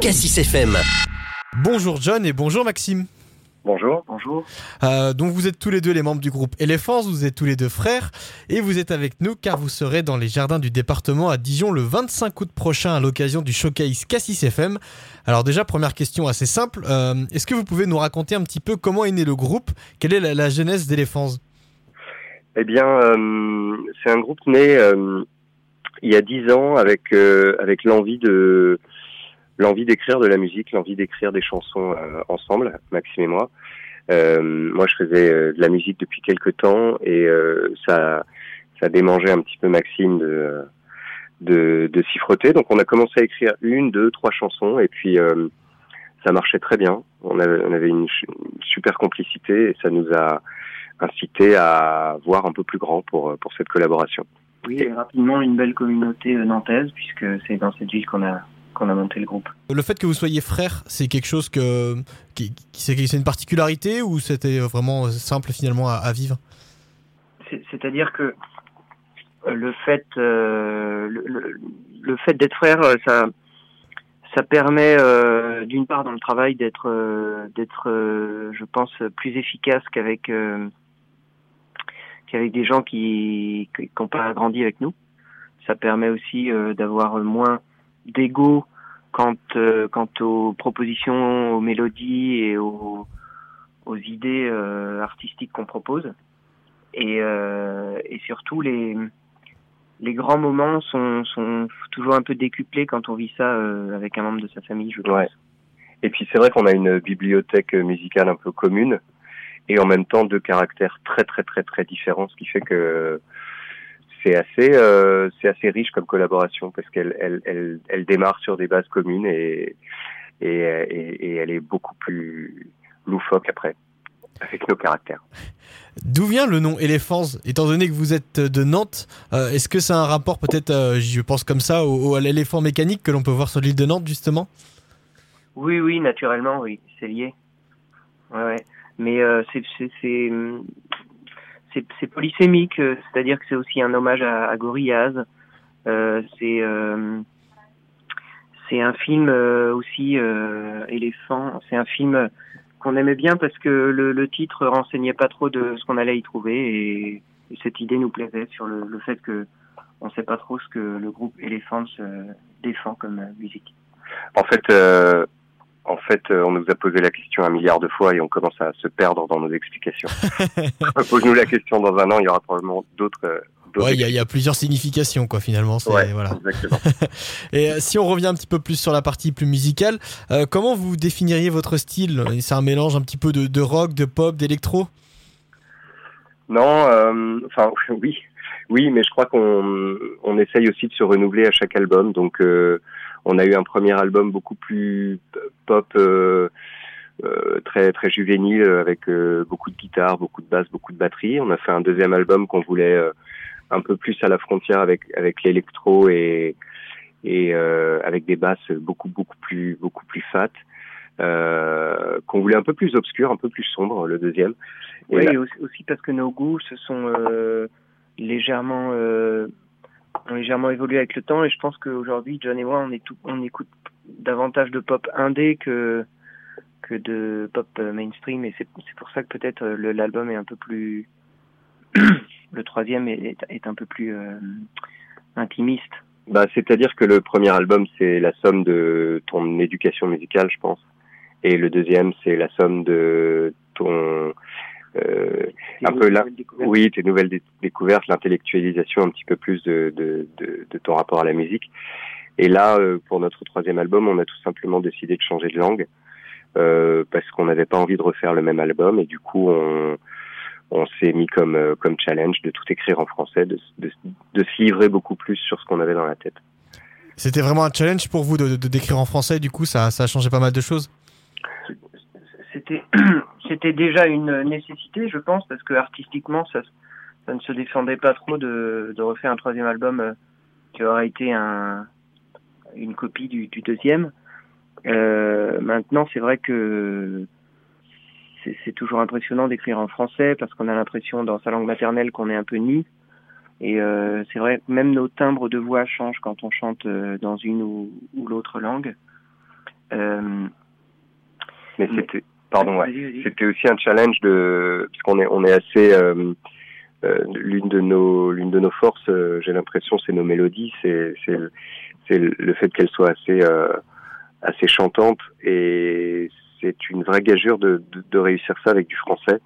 Cassis FM. Bonjour John et bonjour Maxime. Bonjour. Bonjour. Euh, donc vous êtes tous les deux les membres du groupe Elephants, vous êtes tous les deux frères et vous êtes avec nous car vous serez dans les jardins du département à Dijon le 25 août prochain à l'occasion du showcase Cassis FM. Alors déjà première question assez simple, euh, est-ce que vous pouvez nous raconter un petit peu comment est né le groupe, quelle est la, la genèse d'Elephants? Eh bien euh, c'est un groupe né euh, il y a dix ans avec euh, avec l'envie de l'envie d'écrire de la musique, l'envie d'écrire des chansons euh, ensemble, Maxime et moi. Euh, moi, je faisais euh, de la musique depuis quelques temps et ça, ça démangeait un petit peu Maxime de, de, de s'y frotter. Donc, on a commencé à écrire une, deux, trois chansons et puis euh, ça marchait très bien. On avait, on avait une, une super complicité et ça nous a incité à voir un peu plus grand pour, pour cette collaboration. Oui, et rapidement une belle communauté nantaise puisque c'est dans cette ville qu'on a qu'on a monté le groupe. Le fait que vous soyez frères, c'est quelque chose que qui, c'est c'est une particularité ou c'était vraiment simple finalement à, à vivre? C'est- C'est-à-dire que euh, le fait euh, le, le- le fait d'être frère, euh, ça ça permet euh, d'une part dans le travail d'être euh, d'être je pense plus efficace qu'avec qu'avec des gens qui qui n'ont pas grandi avec nous. Ça permet aussi d'avoir moins d'ego quant euh, quant aux propositions, aux mélodies et aux aux idées euh, artistiques qu'on propose. Et, euh, et surtout, les, les grands moments sont, sont toujours un peu décuplés quand on vit ça euh, avec un membre de sa famille, je pense. Ouais. Et puis c'est vrai qu'on a une bibliothèque musicale un peu commune et en même temps deux caractères très très très très différents, ce qui fait que c'est assez euh, c'est assez riche comme collaboration parce qu'elle elle, elle, elle démarre sur des bases communes et et, et, et elle est beaucoup plus loufoque après avec nos caractères. D'où vient le nom Elephants Étant donné que vous êtes de Nantes, euh, est-ce que a un rapport peut-être, euh, je pense comme ça, au, au- à l'éléphant mécanique que l'on peut voir sur l'île de Nantes justement? Oui, oui, naturellement, oui, c'est lié. Ouais, ouais. Mais euh, c'est c'est polysémique, euh, c'est-à-dire que c'est aussi un hommage à, Gorillaz. Euh, c'est euh, c'est un film aussi éléphant. C'est un film qu'on aimait bien parce que le, le titre renseignait pas trop de ce qu'on allait y trouver et, et cette idée nous plaisait sur le, fait que on sait pas trop ce que le groupe Elephants défend comme musique. En fait en fait, euh, on nous a posé la question un milliard de fois et on commence à se perdre dans nos explications. Pose-nous la question dans un an, il y aura probablement d'autres. euh, Ouais, il y, y a plusieurs significations quoi finalement. c'est- Ouais, voilà. exactement. Et euh, si on revient un petit peu plus sur la partie plus musicale, euh, comment vous définiriez votre style? C'est un mélange un petit peu de, de rock, de pop, d'électro? Non, euh, enfin oui, oui, mais je crois qu'on on essaye aussi de se renouveler à chaque album. Donc, on a eu un premier album beaucoup plus pop, euh, euh, très très juvénile, avec euh, beaucoup de guitare, beaucoup de basse, beaucoup de batterie. On a fait un deuxième album qu'on voulait un peu plus à la frontière avec avec l'électro et et avec des basses beaucoup beaucoup plus beaucoup plus fat. Euh, qu'on voulait un peu plus obscur, un peu plus sombre, le deuxième. Et Oui, là- aussi, aussi parce que nos goûts se sont euh, légèrement euh, ont légèrement évolué avec le temps et je pense qu'aujourd'hui John et moi on est tout, on écoute davantage de pop indé que que de pop euh, mainstream et c'est pour ça que peut-être euh, l'album est un peu plus le troisième est, est, un peu plus euh, intimiste. Bah, c'est-à-dire que le premier album, c'est la somme de ton éducation musicale, je pense. Et le deuxième, c'est la somme de un peu là, oui, tes nouvelles dé- découvertes, l'intellectualisation un petit peu plus de, de, de, de ton rapport à la musique. Et là, euh, pour notre troisième album, on a tout simplement décidé de changer de langue euh, parce qu'on n'avait pas envie de refaire le même album. Et du coup, on, on s'est mis comme euh, comme challenge de tout écrire en français, de, de, de se livrer beaucoup plus sur ce qu'on avait dans la tête. C'était vraiment un challenge pour vous de, de décrire en français, du coup ça, ça a changé pas mal de choses. C'était c'était déjà une nécessité, je pense, parce que artistiquement, ça, ça ne se défendait pas trop de, de refaire un troisième album euh, qui aurait été un, une copie du, du deuxième. Euh, maintenant, c'est vrai que c'est toujours impressionnant d'écrire en français parce qu'on a l'impression dans sa langue maternelle qu'on est un peu nu. Et euh, c'est vrai, même nos timbres de voix changent quand on chante euh, dans une ou, ou l'autre langue. mais c'était, pardon, ouais, c'était aussi un challenge de, parce qu'on est, on est assez, l'une de nos, l'une de nos forces, j'ai l'impression, c'est nos mélodies, c'est, c'est, c'est le fait qu'elles soient assez, assez chantantes et c'est une vraie gageure de, de, de, réussir ça avec du français.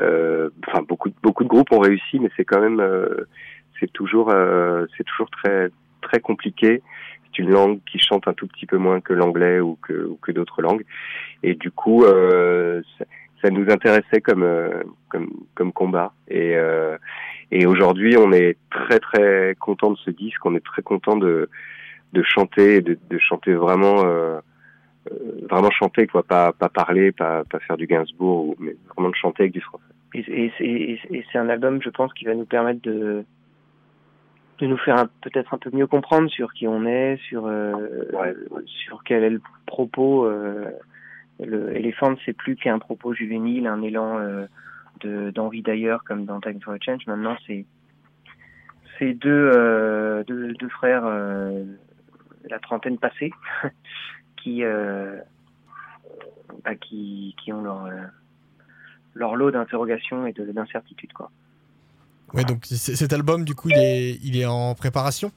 Euh, enfin, beaucoup, beaucoup de groupes ont réussi, mais c'est quand même, euh, c'est toujours, euh, c'est toujours très, très compliqué. C'est une langue qui chante un tout petit peu moins que l'anglais ou que, d'autres langues. Et du coup, euh, ça, nous intéressait comme, comme combat. Et, et aujourd'hui, on est très, très content de ce disque. On est très content de, chanter, de, chanter vraiment euh, vraiment chanter, quoi, pas, parler, pas, faire du Gainsbourg, mais vraiment de chanter avec du français. Et c'est un album, je pense, qui va nous permettre de, de nous faire peut-être un peu mieux comprendre sur qui on est, sur euh, ouais. sur quel est le propos. Euh, le Elephant, c'est plus qu'un propos juvénile, un élan euh, de d'envie d'ailleurs, comme dans Time for a Change. Maintenant, c'est c'est deux, euh, deux, deux frères euh, la trentaine passée qui, euh, bah, qui, qui ont leur, leur lot d'interrogations et d'incertitudes. Quoi. Ouais, donc cet album, du coup, il est, il est en préparation?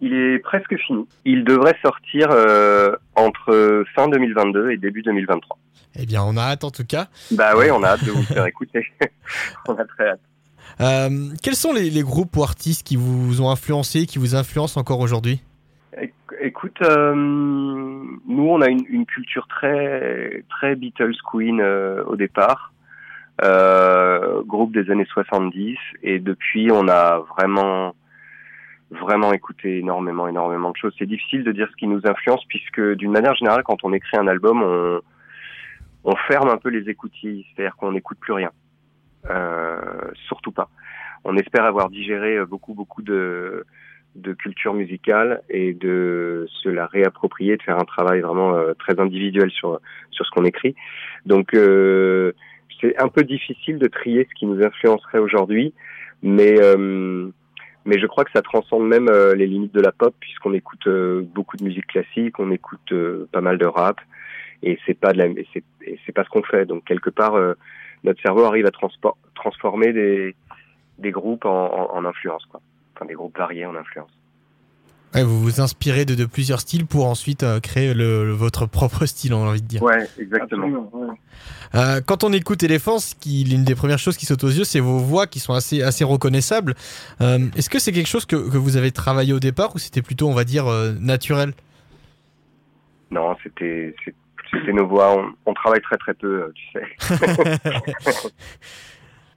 Il est presque fini. Il devrait sortir euh, entre fin 2022 et début 2023. Eh bien, on a hâte en tout cas. Bah oui, on a hâte de vous faire écouter. on a très hâte. Euh, quels sont les, les, groupes ou artistes qui vous ont influencé, qui vous influencent encore aujourd'hui? Écoute, euh, nous on a une, une, culture très très Beatles Queen au départ, euh, groupe des années 70, et depuis on a vraiment vraiment écouté énormément énormément de choses. C'est difficile de dire ce qui nous influence puisque d'une manière générale, quand on écrit un album, on on ferme un peu les écoutilles, c'est-à-dire qu'on n'écoute plus rien, euh, surtout pas. On espère avoir digéré beaucoup beaucoup de de culture musicale et de se la réapproprier, de faire un travail vraiment euh, très individuel sur sur ce qu'on écrit. Donc euh, c'est un peu difficile de trier ce qui nous influencerait aujourd'hui, mais euh, mais je crois que ça transcende même euh, les limites de la pop puisqu'on écoute euh, beaucoup de musique classique, on écoute pas mal de rap et c'est pas de la c'est c'est pas ce qu'on fait. Donc quelque part notre cerveau arrive à transformer des des groupes en, en, en influence quoi des groupes variés en influence. Ouais, vous vous inspirez de, de, plusieurs styles pour ensuite euh, créer le, le, votre propre style, on a envie de dire. Ouais, exactement. Euh, quand on écoute Elephants, l'une des premières choses qui saute aux yeux, c'est vos voix qui sont assez, assez reconnaissables. Euh, Est-ce que c'est quelque chose que, que, vous avez travaillé au départ ou c'était plutôt, on va dire, euh, naturel? Non, c'était nos voix. On, on, travaille très très peu, tu sais.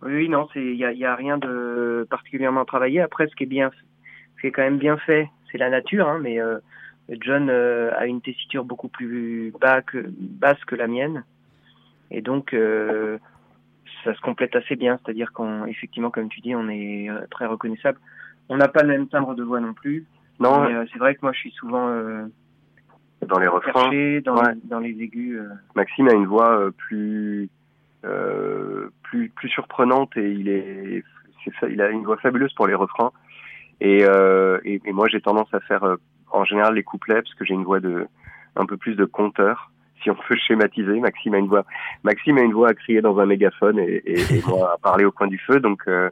Oui, non, c'est il y a, y a, rien de particulièrement travaillé. Après, ce qui est bien, ce qui est quand même bien fait, c'est la nature. Hein, mais euh, John euh, a une tessiture beaucoup plus bas que, basse que la mienne, et donc euh, ça se complète assez bien. C'est-à-dire qu'effectivement, comme tu dis, on est euh, très reconnaissable. On n'a pas le même timbre de voix non plus. Non. Euh, c'est vrai que moi, je suis souvent dans les refrains, dans, ouais. dans les aigus. Maxime a une voix plus euh, plus plus surprenante et il est, il a une voix fabuleuse pour les refrains et euh, et, et, moi j'ai tendance à faire euh, en général les couplets parce que j'ai une voix de un peu plus de conteur si on peut schématiser Maxime a une voix Maxime a une voix à crier dans un mégaphone et, et, moi à parler au coin du feu donc euh,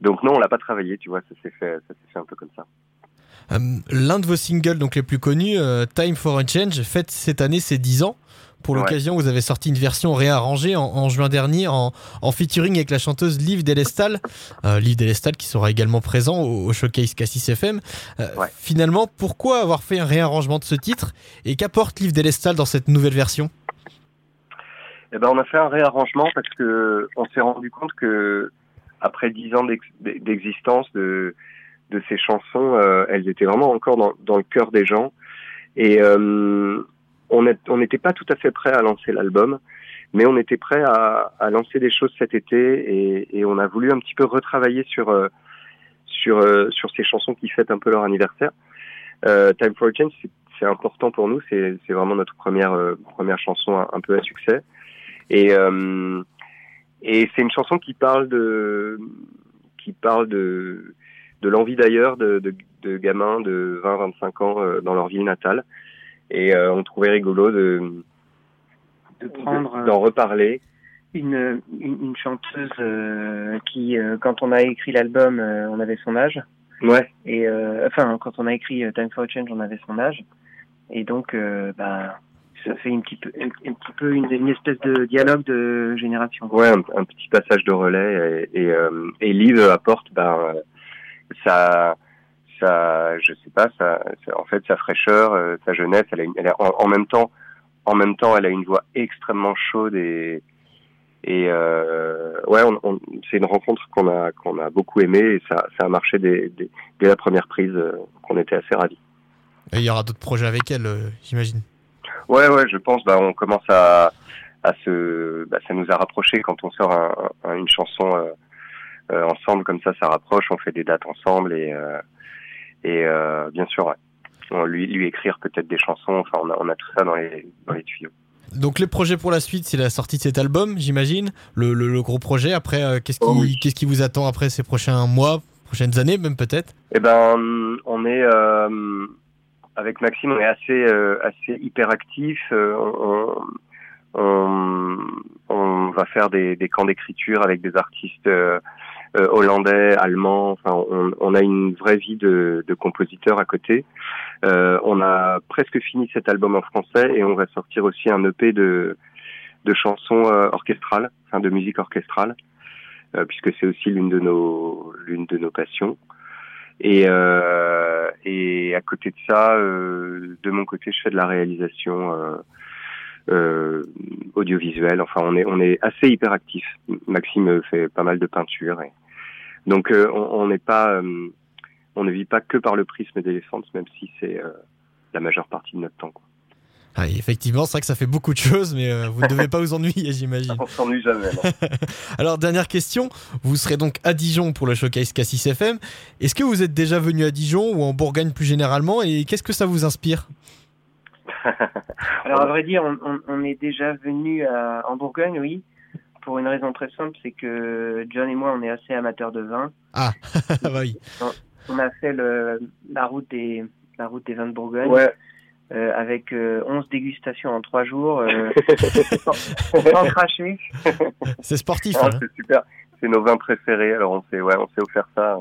donc non on l'a pas travaillé tu vois ça s'est fait ça s'est fait un peu comme ça euh, L'un de vos singles donc les plus connus, euh, Time for a Change, fête cette année ses 10 ans. Pour l'occasion, ouais. vous avez sorti une version réarrangée en, en juin dernier en, en, featuring avec la chanteuse Liv Delestal. Euh, Liv Delestal qui sera également présent au, au showcase Cassis FM. Euh, ouais. Finalement, pourquoi avoir fait un réarrangement de ce titre et qu'apporte Liv Delestal dans cette nouvelle version? Eh ben, on a fait un réarrangement parce que on s'est rendu compte que après dix ans d'existence de, de ces chansons, euh, elles étaient vraiment encore dans, dans, le cœur des gens. Et euh, on n'était pas tout à fait prêt à lancer l'album, mais on était prêt à, à, lancer des choses cet été et, et, on a voulu un petit peu retravailler sur euh, sur euh, sur ces chansons qui fêtent un peu leur anniversaire. Euh, Time for a Change, c'est important pour nous, c'est vraiment notre première euh, première chanson un, peu à succès et et c'est une chanson qui parle de qui parle de de l'envie d'ailleurs de, de, de, gamins de 20-25 ans dans leur ville natale et on trouvait rigolo de de prendre d'en reparler une, une, une chanteuse euh, qui, euh, quand on a écrit l'album, euh, on avait son âge. Ouais. Et enfin, quand on a écrit Time for a Change, on avait son âge. Et donc, bah, ça fait une petite, un, un petit peu une, une, espèce de dialogue de génération. Ouais, un, un petit passage de relais. Et, et, et Liv apporte, ben, sa, sa, je sais pas, sa, en fait, sa fraîcheur, sa jeunesse. Elle a, une, elle a en, en, même temps, en même temps, elle a une voix extrêmement chaude et et euh, ouais, on, on, c'est une rencontre qu'on a qu'on a beaucoup aimé et ça, ça a marché dès, dès, dès la première prise, euh, qu'on était assez ravis. Et il y aura d'autres projets avec elle, euh, j'imagine. Ouais, ouais, je pense. Bah, on commence à à se, bah, ça nous a rapproché quand on sort un, un, une chanson euh, euh, ensemble comme ça, ça rapproche. On fait des dates ensemble et et bien sûr, ouais. On lui lui écrire peut-être des chansons. Enfin, on a on a tout ça dans les dans les tuyaux. Donc les projets pour la suite, c'est la sortie de cet album, j'imagine, le, le, le, gros projet. Après, euh, qu'est-ce qui, oh oui. qu'est-ce qui vous attend après ces prochains mois, prochaines années, même peut-être? Eh ben, on est euh, avec Maxime, on est assez euh, assez hyperactif. Euh, on, on, on, va faire des, des camps d'écriture avec des artistes euh, hollandais, allemands. Enfin, on, on, a une vraie vie de, de compositeur à côté. Euh, on a presque fini cet album en français et on va sortir aussi un EP de, de chansons euh, orchestrales, enfin de musique orchestrale, euh, puisque c'est aussi l'une de nos l'une de nos passions. Et, euh, et à côté de ça, de mon côté, je fais de la réalisation euh, audiovisuelle. Enfin, on est on est assez hyperactif. Maxime fait pas mal de peinture et donc on n'est pas on ne vit pas que par le prisme d'éléphant, même si c'est euh, la majeure partie de notre temps. Quoi. Ah, effectivement, c'est vrai que ça fait beaucoup de choses, mais euh, vous ne devez pas vous ennuyer, j'imagine. On s'ennuie jamais. Alors, dernière question, vous serez donc à Dijon pour le showcase Cassis FM. Est-ce que vous êtes déjà venu à Dijon ou en Bourgogne plus généralement et qu'est-ce que ça vous inspire? Alors, à vrai dire, on, on, on est déjà venu à, en Bourgogne, oui, pour une raison très simple, c'est que John et moi, on est assez amateurs de vin. Ah, bah oui on a fait le, la route des la route des vins de Bourgogne. Ouais. Euh, avec euh, 11 dégustations en 3 jours, euh, sans, sans cracher. C'est sportif. Ah, hein. C'est super. C'est nos vins préférés. Alors on s'est ouais, on s'est offert ça.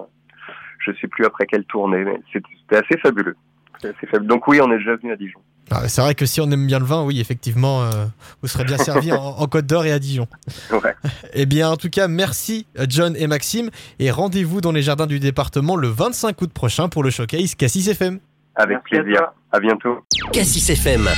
Je sais plus après quelle tournée, mais c'était assez fabuleux. Assez fabuleux. Donc oui, on est déjà venu à Dijon. Ah, c'est vrai que si on aime bien le vin, oui, effectivement, euh, vous serez bien servi en, en, Côte d'Or et à Dijon. Ouais. Eh bien, en tout cas, merci John et Maxime, et rendez-vous dans les jardins du département le 25 août prochain pour le showcase Cassis FM. Avec Merci à plaisir. toi. À bientôt. Cassis FM.